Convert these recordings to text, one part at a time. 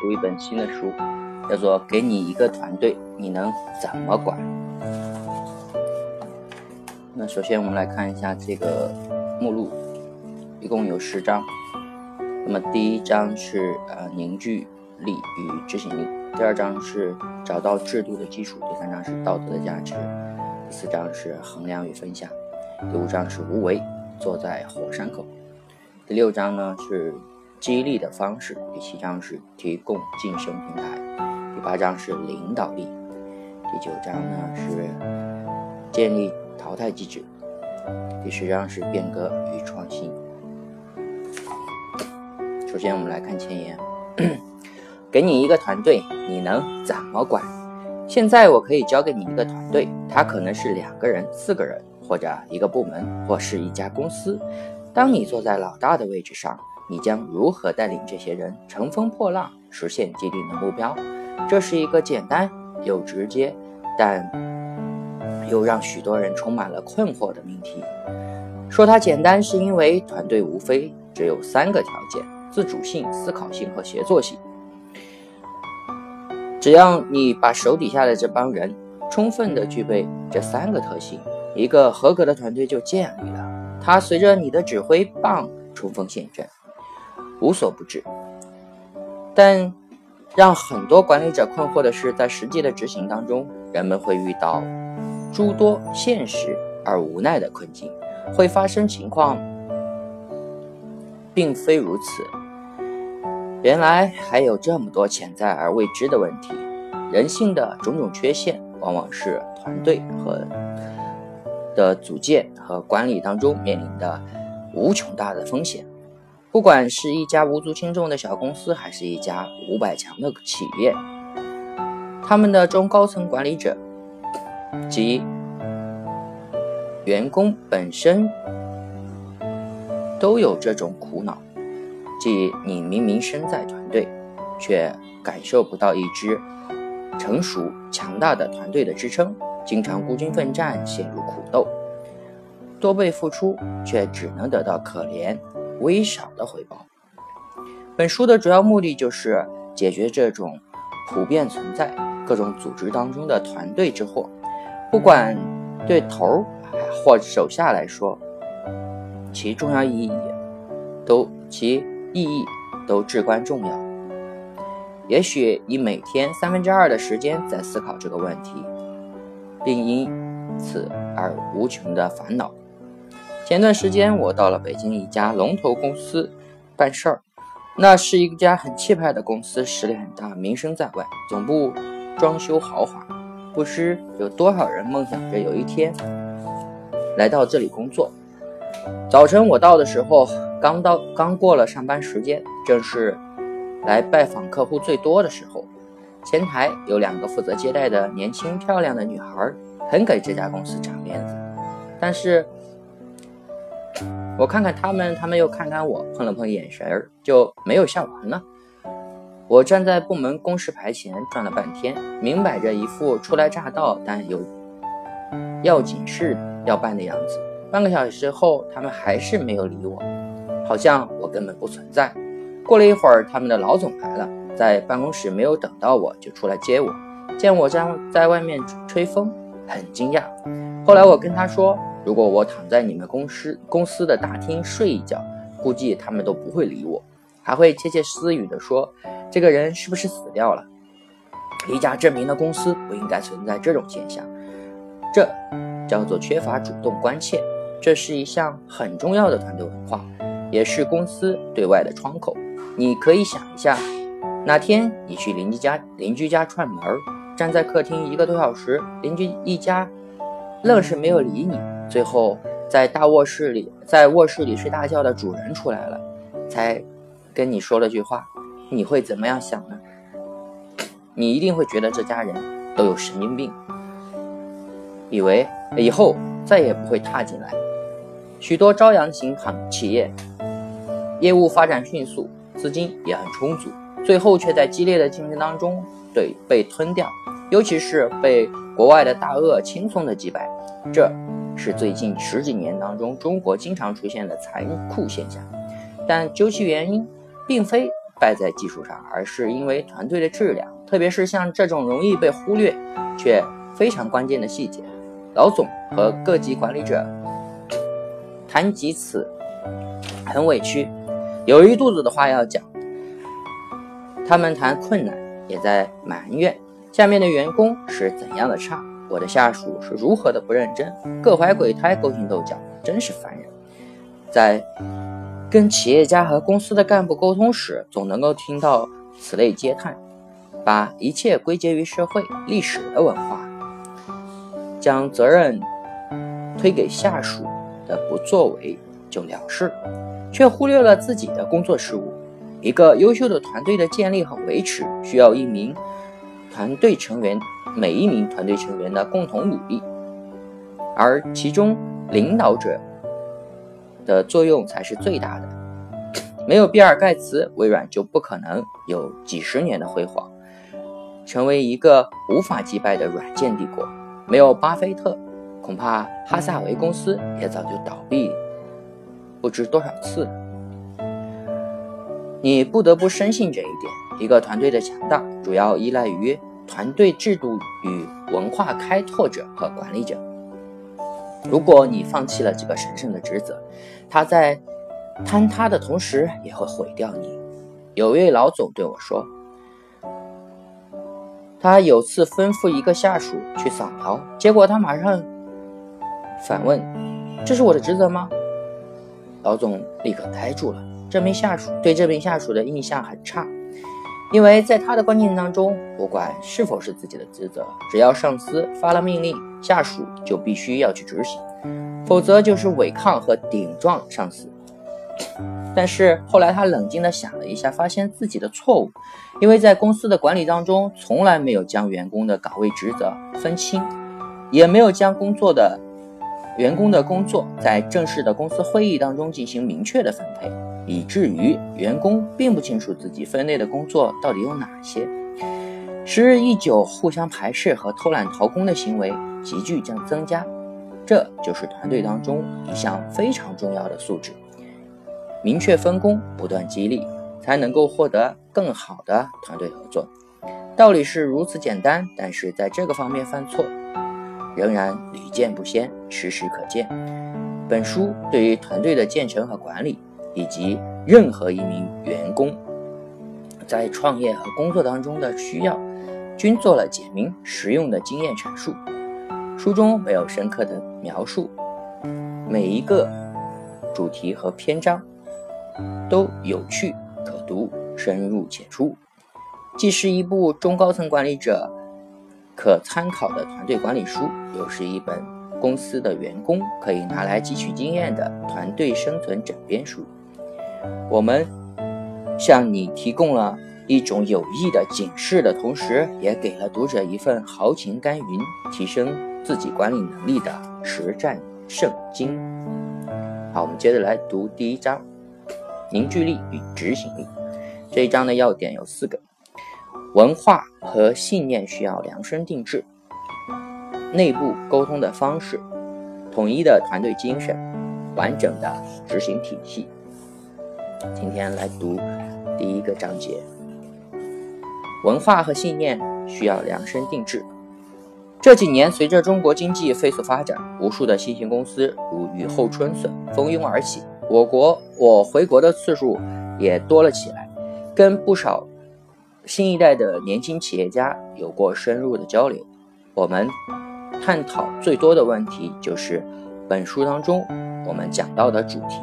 读一本新的书，叫做《给你一个团队，你能怎么管》。那首先我们来看一下这个目录，一共有十章。那么第一章是呃凝聚力与执行力，第二章是找到制度的基础，第三章是道德的价值，第四章是衡量与分享，第五章是无为，坐在火山口，第六章呢是激励的方式，第七章是提供晋升平台，第八章是领导力，第九章呢是建立淘汰机制，第十章是变革与创新。首先，我们来看前言。给你一个团队，你能怎么管？现在我可以交给你一个团队，它可能是两个人、四个人，或者一个部门，或是一家公司。当你坐在老大的位置上，你将如何带领这些人乘风破浪，实现既定的目标？这是一个简单又直接，但又让许多人充满了困惑的命题。说它简单，是因为团队无非只有三个条件。自主性、思考性和协作性。只要你把手底下的这帮人充分的具备这三个特性，一个合格的团队就建立了。它随着你的指挥棒冲锋陷阵，无所不至。但让很多管理者困惑的是，在实际的执行当中，人们会遇到诸多现实而无奈的困境，会发生情况，并非如此。原来还有这么多潜在而未知的问题，人性的种种缺陷，往往是团队和的组建和管理当中面临的无穷大的风险。不管是一家无足轻重的小公司，还是一家五百强的企业，他们的中高层管理者及员工本身都有这种苦恼。即你明明身在团队，却感受不到一支成熟强大的团队的支撑，经常孤军奋战，陷入苦斗，多倍付出却只能得到可怜微少的回报。本书的主要目的就是解决这种普遍存在各种组织当中的团队之祸，不管对头儿或手下来说，其重要意义都其。意义都至关重要。也许你每天三分之二的时间在思考这个问题，并因此而无穷的烦恼。前段时间我到了北京一家龙头公司办事儿，那是一家很气派的公司，实力很大，名声在外，总部装修豪华，不知有多少人梦想着有一天来到这里工作。早晨我到的时候。刚到，刚过了上班时间，正是来拜访客户最多的时候。前台有两个负责接待的年轻漂亮的女孩，很给这家公司长面子。但是，我看看他们，他们又看看我，碰了碰眼神儿，就没有下完了。我站在部门公示牌前转了半天，明摆着一副初来乍到但有要紧事要办的样子。半个小时后，他们还是没有理我。好像我根本不存在。过了一会儿，他们的老总来了，在办公室没有等到我就出来接我，见我在在外面吹风，很惊讶。后来我跟他说，如果我躺在你们公司公司的大厅睡一觉，估计他们都不会理我，还会窃窃私语的说，这个人是不是死掉了？一家知名的公司不应该存在这种现象，这叫做缺乏主动关切，这是一项很重要的团队文化。也是公司对外的窗口。你可以想一下，哪天你去邻居家邻居家串门，站在客厅一个多小时，邻居一家愣是没有理你。最后在大卧室里，在卧室里睡大觉的主人出来了，才跟你说了句话，你会怎么样想呢？你一定会觉得这家人都有神经病，以为以后再也不会踏进来。许多朝阳型行企业。业务发展迅速，资金也很充足，最后却在激烈的竞争当中对被吞掉，尤其是被国外的大鳄轻松的击败。这是最近十几年当中中国经常出现的残酷现象。但究其原因，并非败在技术上，而是因为团队的质量，特别是像这种容易被忽略却非常关键的细节。老总和各级管理者谈及此，很委屈，有一肚子的话要讲。他们谈困难，也在埋怨下面的员工是怎样的差，我的下属是如何的不认真，各怀鬼胎，勾心斗角，真是烦人。在跟企业家和公司的干部沟通时，总能够听到此类嗟叹，把一切归结于社会历史的文化，将责任推给下属的不作为就了事，却忽略了自己的工作事务。一个优秀的团队的建立和维持，需要一名团队成员每一名团队成员的共同努力，而其中领导者。的作用才是最大的。没有比尔盖茨，微软就不可能有几十年的辉煌，成为一个无法击败的软件帝国。没有巴菲特，恐怕哈萨维公司也早就倒闭不知多少次。你不得不深信这一点：一个团队的强大，主要依赖于团队制度与文化开拓者和管理者。如果你放弃了这个神圣的职责，他在坍塌的同时也会毁掉你。有位老总对我说，他有次吩咐一个下属去扫描，结果他马上反问：“这是我的职责吗？”老总立刻呆住了。这名下属对这名下属的印象很差。因为在他的观念当中，不管是否是自己的职责，只要上司发了命令，下属就必须要去执行，否则就是违抗和顶撞上司。但是后来他冷静地想了一下，发现自己的错误，因为在公司的管理当中，从来没有将员工的岗位职责分清，也没有将工作的员工的工作在正式的公司会议当中进行明确的分配。以至于员工并不清楚自己分内的工作到底有哪些，时日一久，互相排斥和偷懒逃工的行为急剧将增加。这就是团队当中一项非常重要的素质：明确分工，不断激励，才能够获得更好的团队合作。道理是如此简单，但是在这个方面犯错，仍然屡见不鲜，时时可见。本书对于团队的建成和管理。以及任何一名员工在创业和工作当中的需要，均做了简明实用的经验阐述。书中没有深刻的描述，每一个主题和篇章都有趣可读、深入浅出，既是一部中高层管理者可参考的团队管理书，又是一本公司的员工可以拿来汲取经验的团队生存枕边书。我们向你提供了一种有益的警示的同时，也给了读者一份豪情甘云、提升自己管理能力的实战圣经。好，我们接着来读第一章：凝聚力与执行力。这一章的要点有四个：文化和信念需要量身定制，内部沟通的方式，统一的团队精神，完整的执行体系。今天来读第一个章节，文化和信念需要量身定制。这几年，随着中国经济飞速发展，无数的新型公司如雨后春笋蜂拥而起。我国我回国的次数也多了起来，跟不少新一代的年轻企业家有过深入的交流。我们探讨最多的问题就是本书当中我们讲到的主题。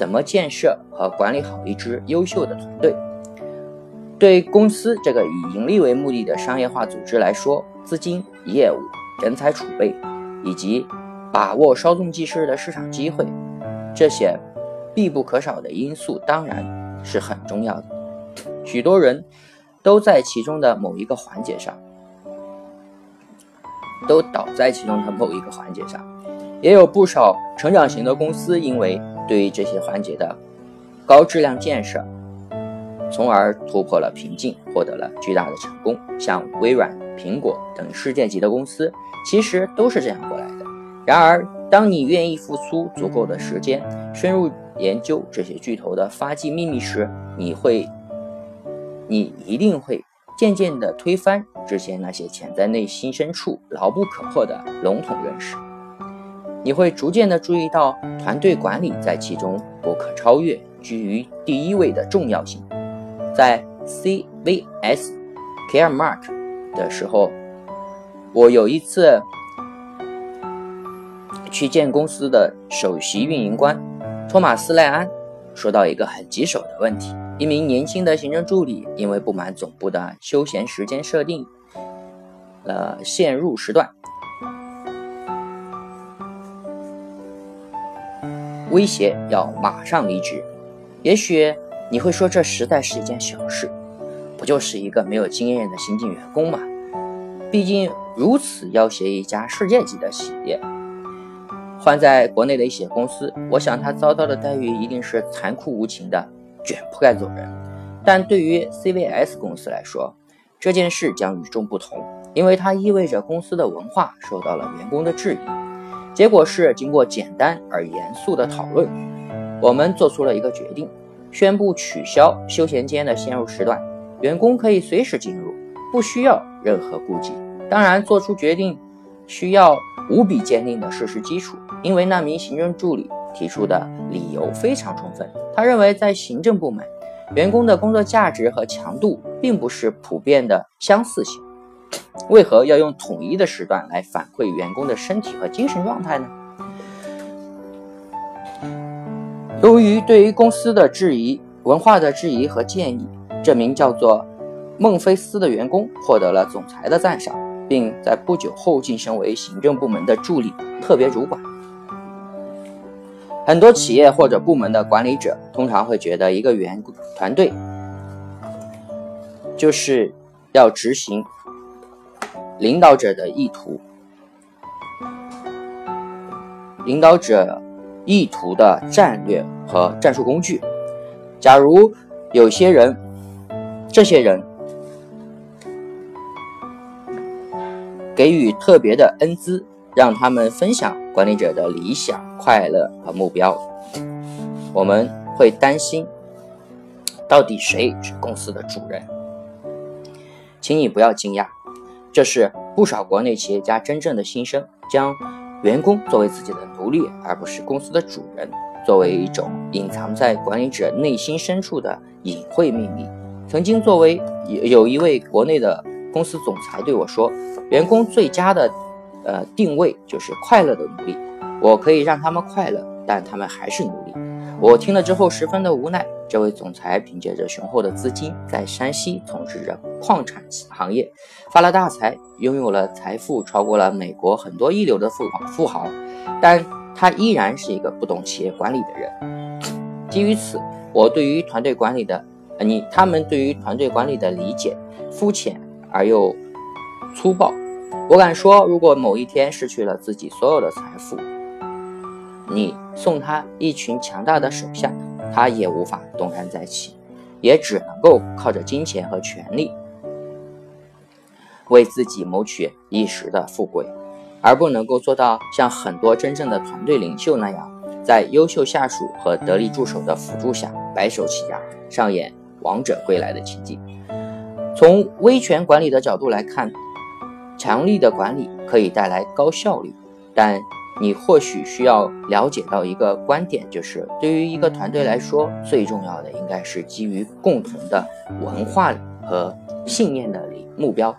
怎么建设和管理好一支优秀的团队？对公司这个以盈利为目的的商业化组织来说，资金、业务、人才储备以及把握稍纵即逝的市场机会，这些必不可少的因素当然是很重要的。许多人都在其中的某一个环节上，都倒在其中的某一个环节上，也有不少成长型的公司因为。对于这些环节的高质量建设，从而突破了瓶颈，获得了巨大的成功。像微软、苹果等世界级的公司，其实都是这样过来的。然而，当你愿意付出足够的时间，深入研究这些巨头的发迹秘密时，你会，你一定会渐渐地推翻之前那些潜在内心深处牢不可破的笼统认识。你会逐渐的注意到团队管理在其中不可超越、居于第一位的重要性。在 CVS Caremark 的时候，我有一次去见公司的首席运营官托马斯·赖安，说到一个很棘手的问题：一名年轻的行政助理因为不满总部的休闲时间设定，呃，陷入时段。威胁要马上离职，也许你会说这实在是一件小事，不就是一个没有经验的新进员工吗？毕竟如此要挟一家世界级的企业，换在国内的一些公司，我想他遭到的待遇一定是残酷无情的卷铺盖走人。但对于 CVS 公司来说，这件事将与众不同，因为它意味着公司的文化受到了员工的质疑。结果是，经过简单而严肃的讨论，我们做出了一个决定，宣布取消休闲间的先入时段，员工可以随时进入，不需要任何顾忌。当然，做出决定需要无比坚定的事实基础，因为那名行政助理提出的理由非常充分。他认为，在行政部门，员工的工作价值和强度并不是普遍的相似性。为何要用统一的时段来反馈员工的身体和精神状态呢？由于对于公司的质疑、文化的质疑和建议，这名叫做孟菲斯的员工获得了总裁的赞赏，并在不久后晋升为行政部门的助理特别主管。很多企业或者部门的管理者通常会觉得，一个员工团队就是要执行。领导者的意图，领导者意图的战略和战术工具。假如有些人，这些人给予特别的恩资，让他们分享管理者的理想、快乐和目标，我们会担心，到底谁是公司的主人？请你不要惊讶。这是不少国内企业家真正的心声，将员工作为自己的奴隶，而不是公司的主人，作为一种隐藏在管理者内心深处的隐晦秘密。曾经，作为有有一位国内的公司总裁对我说：“员工最佳的，呃，定位就是快乐的奴隶。我可以让他们快乐，但他们还是奴隶。”我听了之后十分的无奈。这位总裁凭借着雄厚的资金，在山西从事着矿产行业，发了大财，拥有了财富超过了美国很多一流的富豪。富豪，但他依然是一个不懂企业管理的人。基于此，我对于团队管理的，你他们对于团队管理的理解肤浅而又粗暴。我敢说，如果某一天失去了自己所有的财富，你送他一群强大的手下。他也无法东山再起，也只能够靠着金钱和权力为自己谋取一时的富贵，而不能够做到像很多真正的团队领袖那样，在优秀下属和得力助手的辅助下白手起家，上演王者归来的奇迹。从威权管理的角度来看，强力的管理可以带来高效率，但。你或许需要了解到一个观点，就是对于一个团队来说，最重要的应该是基于共同的文化和信念的目标，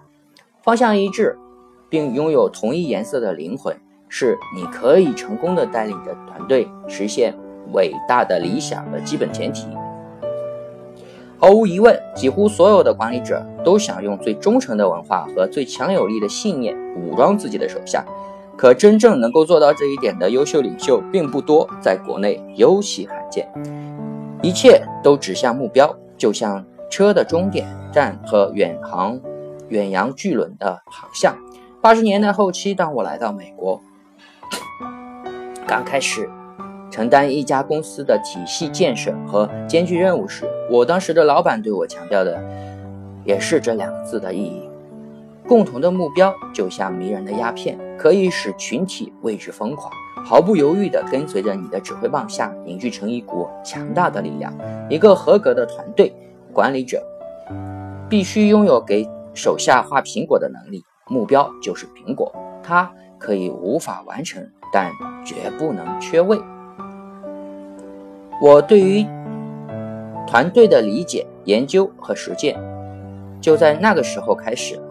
方向一致，并拥有同一颜色的灵魂，是你可以成功的带领着团队实现伟大的理想的基本前提。毫无疑问，几乎所有的管理者都想用最忠诚的文化和最强有力的信念武装自己的手下。可真正能够做到这一点的优秀领袖并不多，在国内尤其罕见。一切都指向目标，就像车的终点站和远航、远洋巨轮的航向。八十年代后期，当我来到美国，刚开始承担一家公司的体系建设和艰巨任务时，我当时的老板对我强调的也是这两个字的意义：共同的目标就像迷人的鸦片，可以使群体为之疯狂，毫不犹豫地跟随着你的指挥棒下凝聚成一股强大的力量。一个合格的团队管理者必须拥有给手下画苹果的能力，目标就是苹果，它可以无法完成，但绝不能缺位。我对于团队的理解、研究和实践，就在那个时候开始了。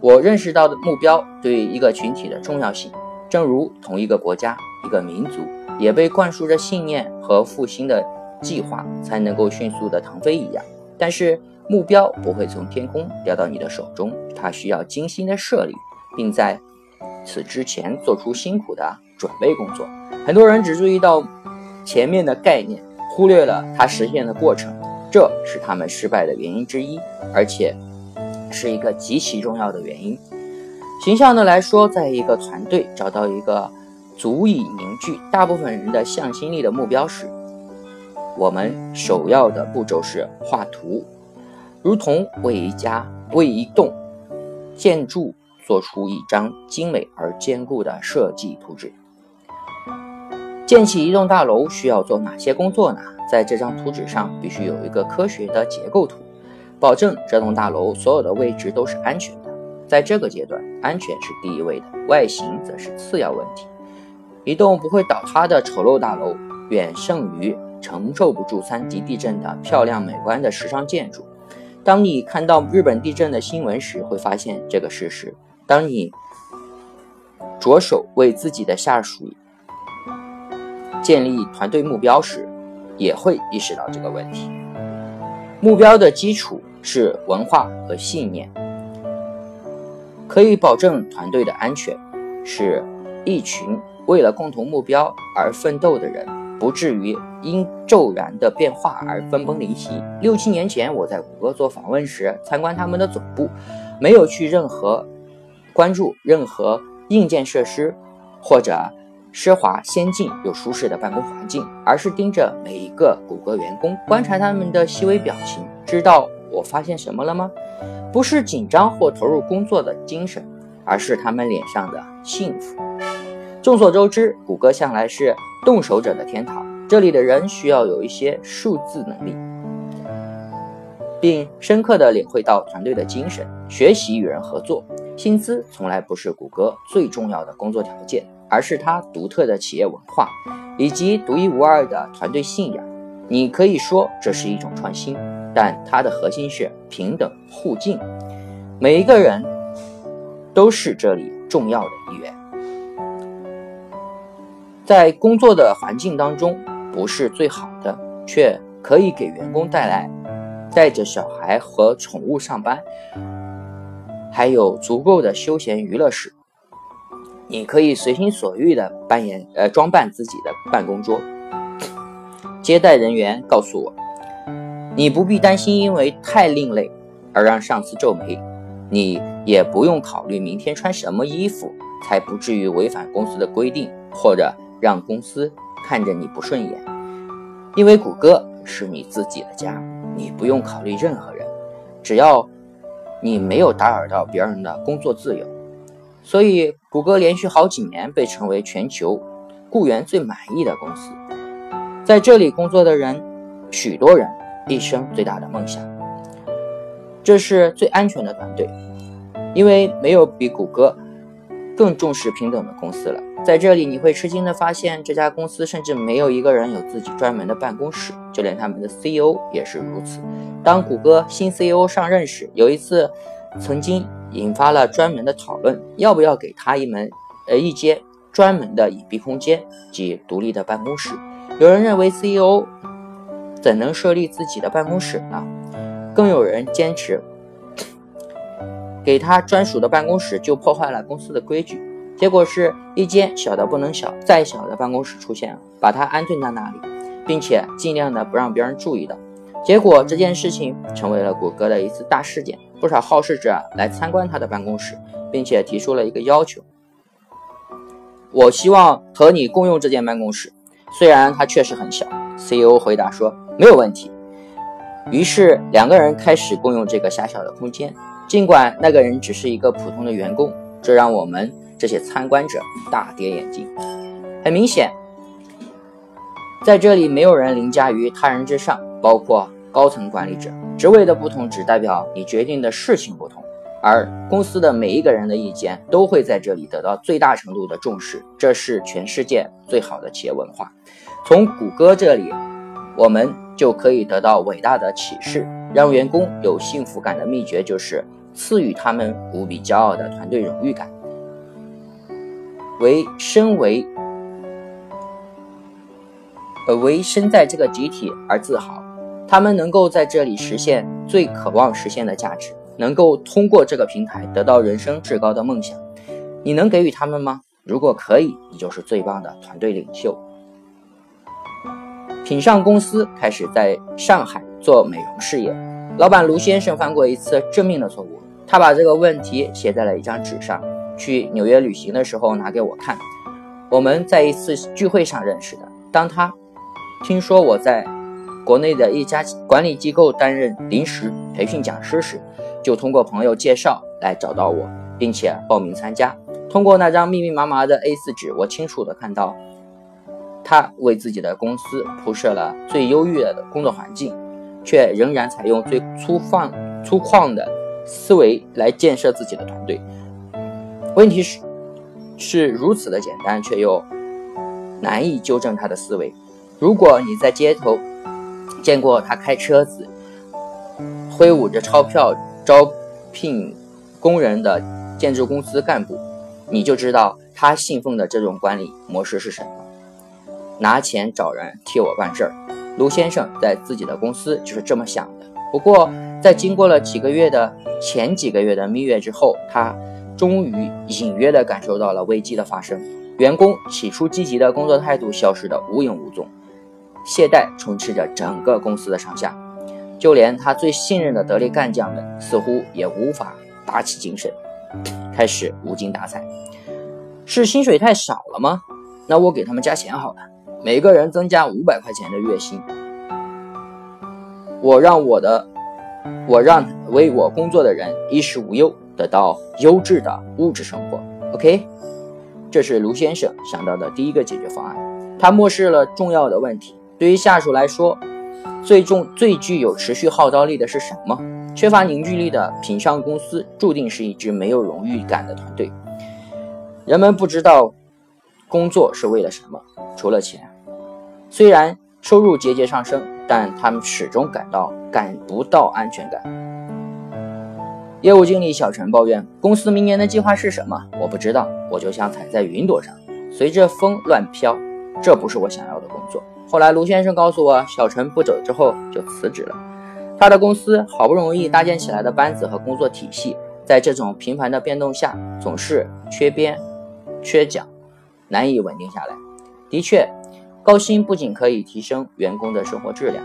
我认识到的目标对于一个群体的重要性，正如同一个国家、一个民族也被灌输着信念和复兴的计划才能够迅速的腾飞一样。但是目标不会从天空掉到你的手中，它需要精心的设立，并在此之前做出辛苦的准备工作。很多人只注意到前面的概念。忽略了它实现的过程，这是他们失败的原因之一，而且是一个极其重要的原因。形象的来说，在一个团队找到一个足以凝聚大部分人的向心力的目标时，我们首要的步骤是画图，如同为一家为一栋建筑做出一张精美而坚固的设计图纸。建起一栋大楼需要做哪些工作呢？在这张图纸上必须有一个科学的结构图，保证这栋大楼所有的位置都是安全的。在这个阶段，安全是第一位的，外形则是次要问题。一栋不会倒塌的丑陋大楼，远胜于承受不住三级地震的漂亮美观的时尚建筑。当你看到日本地震的新闻时，会发现这个事实。当你着手为自己的下属，建立团队目标时，也会意识到这个问题。目标的基础是文化和信念，可以保证团队的安全，是一群为了共同目标而奋斗的人，不至于因骤然的变化而分崩离析。六七年前，我在谷歌做访问时，参观他们的总部，没有去任何关注任何硬件设施或者。奢华、先进又舒适的办公环境，而是盯着每一个谷歌员工，观察他们的细微表情。知道我发现什么了吗？不是紧张或投入工作的精神，而是他们脸上的幸福。众所周知，谷歌向来是动手者的天堂，这里的人需要有一些数字能力，并深刻地领会到团队的精神，学习与人合作。薪资从来不是谷歌最重要的工作条件。而是它独特的企业文化以及独一无二的团队信仰。你可以说这是一种创新，但它的核心是平等互敬。每一个人都是这里重要的一员。在工作的环境当中，不是最好的，却可以给员工带来带着小孩和宠物上班，还有足够的休闲娱乐时。你可以随心所欲的扮演呃装扮自己的办公桌。接待人员告诉我，你不必担心因为太另类而让上司皱眉，你也不用考虑明天穿什么衣服才不至于违反公司的规定或者让公司看着你不顺眼，因为谷歌是你自己的家，你不用考虑任何人，只要你没有打扰到别人的工作自由。所以，谷歌连续好几年被称为全球雇员最满意的公司。在这里工作的人，许多人一生最大的梦想，这是最安全的团队，因为没有比谷歌更重视平等的公司了。在这里，你会吃惊的发现，这家公司甚至没有一个人有自己专门的办公室，就连他们的 CEO 也是如此。当谷歌新 CEO 上任时，有一次曾经。引发了专门的讨论，要不要给他一门，呃，一间专门的隐蔽空间及独立的办公室？有人认为 CEO 怎能设立自己的办公室呢？更有人坚持给他专属的办公室就破坏了公司的规矩。结果是一间小的不能小，再小的办公室出现了，把他安顿在那里，并且尽量的不让别人注意到。结果这件事情成为了谷歌的一次大事件。不少好事者来参观他的办公室，并且提出了一个要求：我希望和你共用这间办公室，虽然它确实很小。CEO 回答说：“没有问题。”于是两个人开始共用这个狭小的空间。尽管那个人只是一个普通的员工，这让我们这些参观者大跌眼镜。很明显，在这里没有人凌驾于他人之上，包括高层管理者。职位的不同只代表你决定的事情不同，而公司的每一个人的意见都会在这里得到最大程度的重视。这是全世界最好的企业文化。从谷歌这里，我们就可以得到伟大的启示：让员工有幸福感的秘诀就是。赐予他们无比骄傲的团队荣誉感，为身为呃为身在这个集体而自豪。他们能够在这里实现最渴望实现的价值，能够通过这个平台得到人生至高的梦想。你能给予他们吗？如果可以，你就是最棒的团队领袖。品尚公司开始在上海做美容事业，老板卢先生犯过一次致命的错误。他把这个问题写在了一张纸上，去纽约旅行的时候拿给我看。我们在一次聚会上认识的。当他听说我在国内的一家管理机构担任临时培训讲师时，就通过朋友介绍来找到我，并且报名参加。通过那张密密麻麻的 A4 纸，我清楚地看到他为自己的公司铺设了最优越的工作环境，却仍然采用最粗放粗犷的。思维来建设自己的团队，问题是是如此的简单，却又难以纠正他的思维。如果你在街头见过他开车子、挥舞着钞票招聘工人的建筑公司干部，你就知道他信奉的这种管理模式是什么：拿钱找人替我办事儿。卢先生在自己的公司就是这么想的。不过，在经过了几个月的前几个月的蜜月之后，他终于隐约地感受到了危机的发生。员工起初积极的工作态度消失得无影无踪，懈怠充斥着整个公司的上下，就连他最信任的得力干将们似乎也无法打起精神，开始无精打采。是薪水太少了吗？那我给他们加钱好了，每个人增加五百块钱的月薪。我让我的，我让为我工作的人衣食无忧，得到优质的物质生活。OK，这是卢先生想到的第一个解决方案。他漠视了重要的问题。对于下属来说，最重、最具有持续号召力的是什么？缺乏凝聚力的品商公司注定是一支没有荣誉感的团队。人们不知道工作是为了什么，除了钱。虽然收入节节上升。但他们始终感到感不到安全感。业务经理小陈抱怨：“公司明年的计划是什么？我不知道，我就像踩在云朵上，随着风乱飘。这不是我想要的工作。”后来卢先生告诉我，小陈不走之后就辞职了。他的公司好不容易搭建起来的班子和工作体系，在这种频繁的变动下，总是缺边、缺角，难以稳定下来。的确。高薪不仅可以提升员工的生活质量，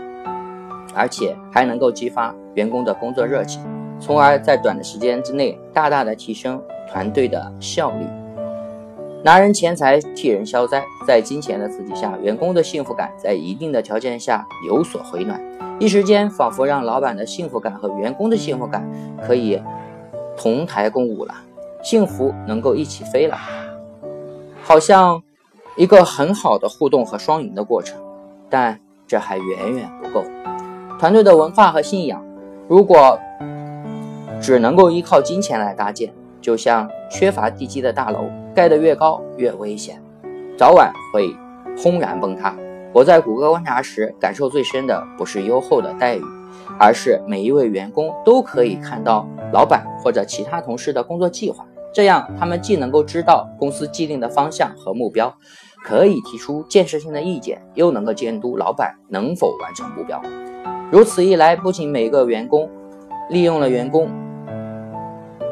而且还能够激发员工的工作热情，从而在短的时间之内大大的提升团队的效率。拿人钱财替人消灾，在金钱的刺激下，员工的幸福感在一定的条件下有所回暖，一时间仿佛让老板的幸福感和员工的幸福感可以同台共舞了，幸福能够一起飞了，好像。一个很好的互动和双赢的过程，但这还远远不够。团队的文化和信仰，如果只能够依靠金钱来搭建，就像缺乏地基的大楼，盖得越高越危险，早晚会轰然崩塌。我在谷歌观察时，感受最深的不是优厚的待遇，而是每一位员工都可以看到老板或者其他同事的工作计划。这样，他们既能够知道公司既定的方向和目标，可以提出建设性的意见，又能够监督老板能否完成目标。如此一来，不仅每个员工利用了员工，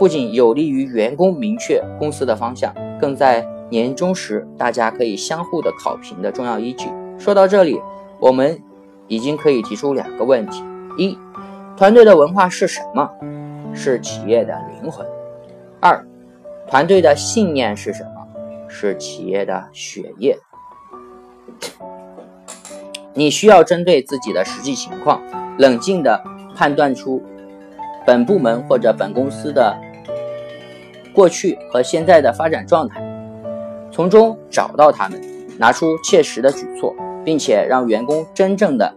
不仅有利于员工明确公司的方向，更在年终时大家可以相互的考评的重要依据。说到这里，我们已经可以提出两个问题：一，团队的文化是什么？是企业的灵魂。二。团队的信念是什么？是企业的血液。你需要针对自己的实际情况，冷静地判断出本部门或者本公司的过去和现在的发展状态，从中找到他们，拿出切实的举措，并且让员工真正的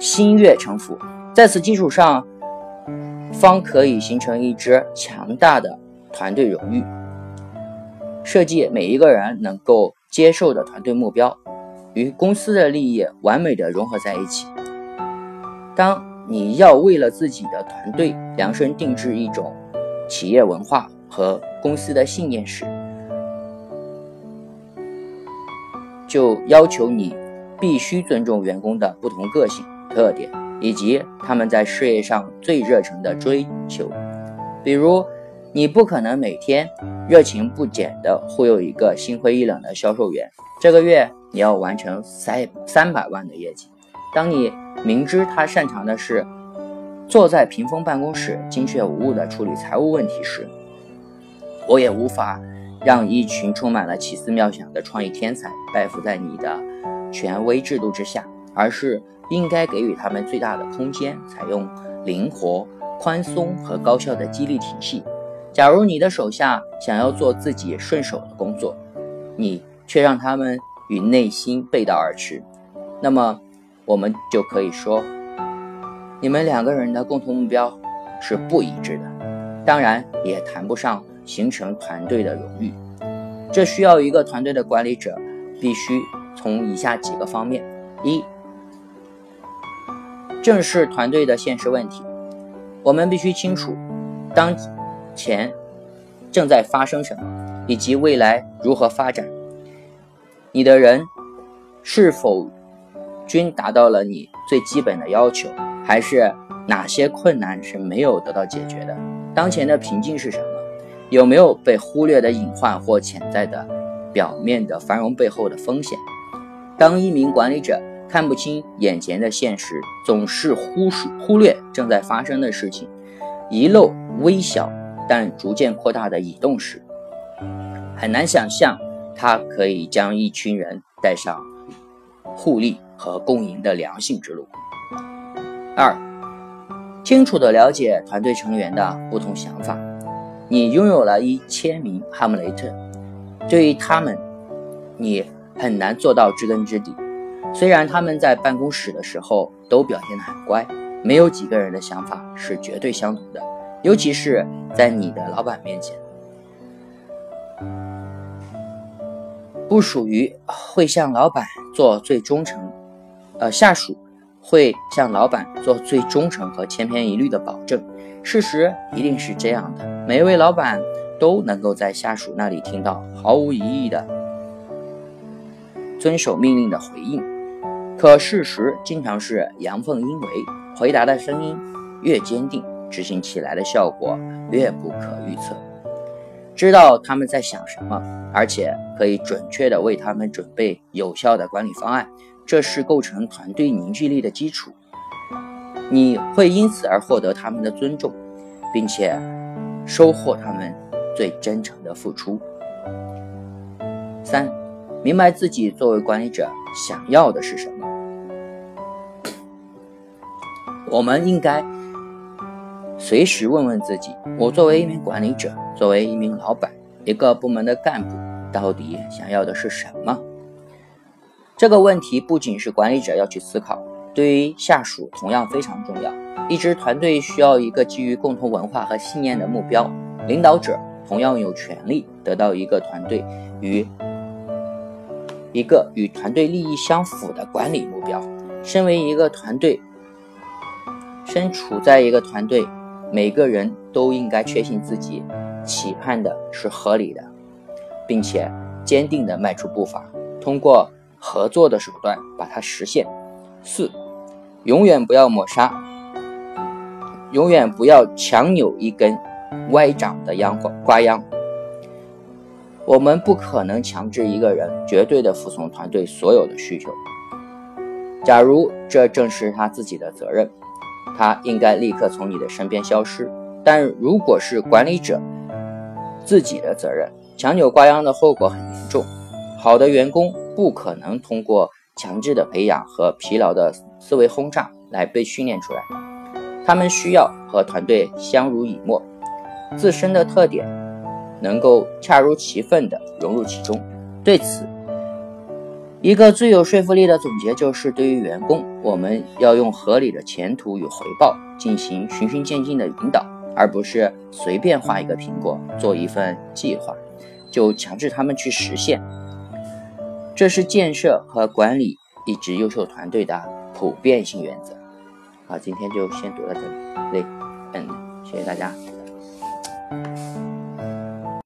心悦诚服。在此基础上，方可以形成一支强大的团队荣誉。设计每一个人能够接受的团队目标，与公司的利益完美的融合在一起。当你要为了自己的团队量身定制一种企业文化和公司的信念时，就要求你必须尊重员工的不同个性特点以及他们在事业上最热忱的追求。比如，你不可能每天热情不减地忽悠一个心灰意冷的销售员。这个月你要完成三三百万的业绩。当你明知他擅长的是坐在屏风办公室精确无误地处理财务问题时，我也无法让一群充满了奇思妙想的创意天才拜服在你的权威制度之下，而是应该给予他们最大的空间，采用灵活、宽松和高效的激励体系。假如你的手下想要做自己顺手的工作，你却让他们与内心背道而驰，那么我们就可以说，你们两个人的共同目标是不一致的，当然也谈不上形成团队的荣誉。这需要一个团队的管理者必须从以下几个方面：一、正视团队的现实问题，我们必须清楚当。前正在发生什么，以及未来如何发展？你的人是否均达到了你最基本的要求？还是哪些困难是没有得到解决的？当前的瓶颈是什么？有没有被忽略的隐患或潜在的表面的繁荣背后的风险？当一名管理者看不清眼前的现实，总是忽视忽略正在发生的事情，遗漏微小。但逐渐扩大的移动时，很难想象它可以将一群人带上互利和共赢的良性之路。二，清楚地了解团队成员的不同想法。你拥有了一千名哈姆雷特，对于他们，你很难做到知根知底。虽然他们在办公室的时候都表现得很乖，没有几个人的想法是绝对相同的。尤其是在你的老板面前，不属于会向老板做最忠诚，呃，下属会向老板做最忠诚和千篇一律的保证。事实一定是这样的，每一位老板都能够在下属那里听到毫无疑义的遵守命令的回应，可事实经常是阳奉阴违，回答的声音越坚定。执行起来的效果越不可预测。知道他们在想什么，而且可以准确地为他们准备有效的管理方案，这是构成团队凝聚力的基础。你会因此而获得他们的尊重，并且收获他们最真诚的付出。三，明白自己作为管理者想要的是什么。我们应该。随时问问自己：我作为一名管理者，作为一名老板，一个部门的干部，到底想要的是什么？这个问题不仅是管理者要去思考，对于下属同样非常重要。一支团队需要一个基于共同文化和信念的目标，领导者同样有权利得到一个团队与一个与团队利益相符的管理目标。身为一个团队，身处在一个团队。每个人都应该确信自己期盼的是合理的，并且坚定地迈出步伐，通过合作的手段把它实现。四，永远不要抹杀，永远不要强扭一根歪长的秧瓜瓜秧。我们不可能强制一个人绝对的服从团队所有的需求，假如这正是他自己的责任。他应该立刻从你的身边消失。但如果是管理者自己的责任，强扭瓜秧的后果很严重。好的员工不可能通过强制的培养和疲劳的思维轰炸来被训练出来，他们需要和团队相濡以沫，自身的特点能够恰如其分地融入其中。对此，一个最有说服力的总结就是：对于员工，我们要用合理的前途与回报进行循序渐进的引导，而不是随便画一个苹果，做一份计划就强制他们去实现。这是建设和管理一支优秀团队的普遍性原则。好，今天就先读到这里，对，嗯，谢谢大家。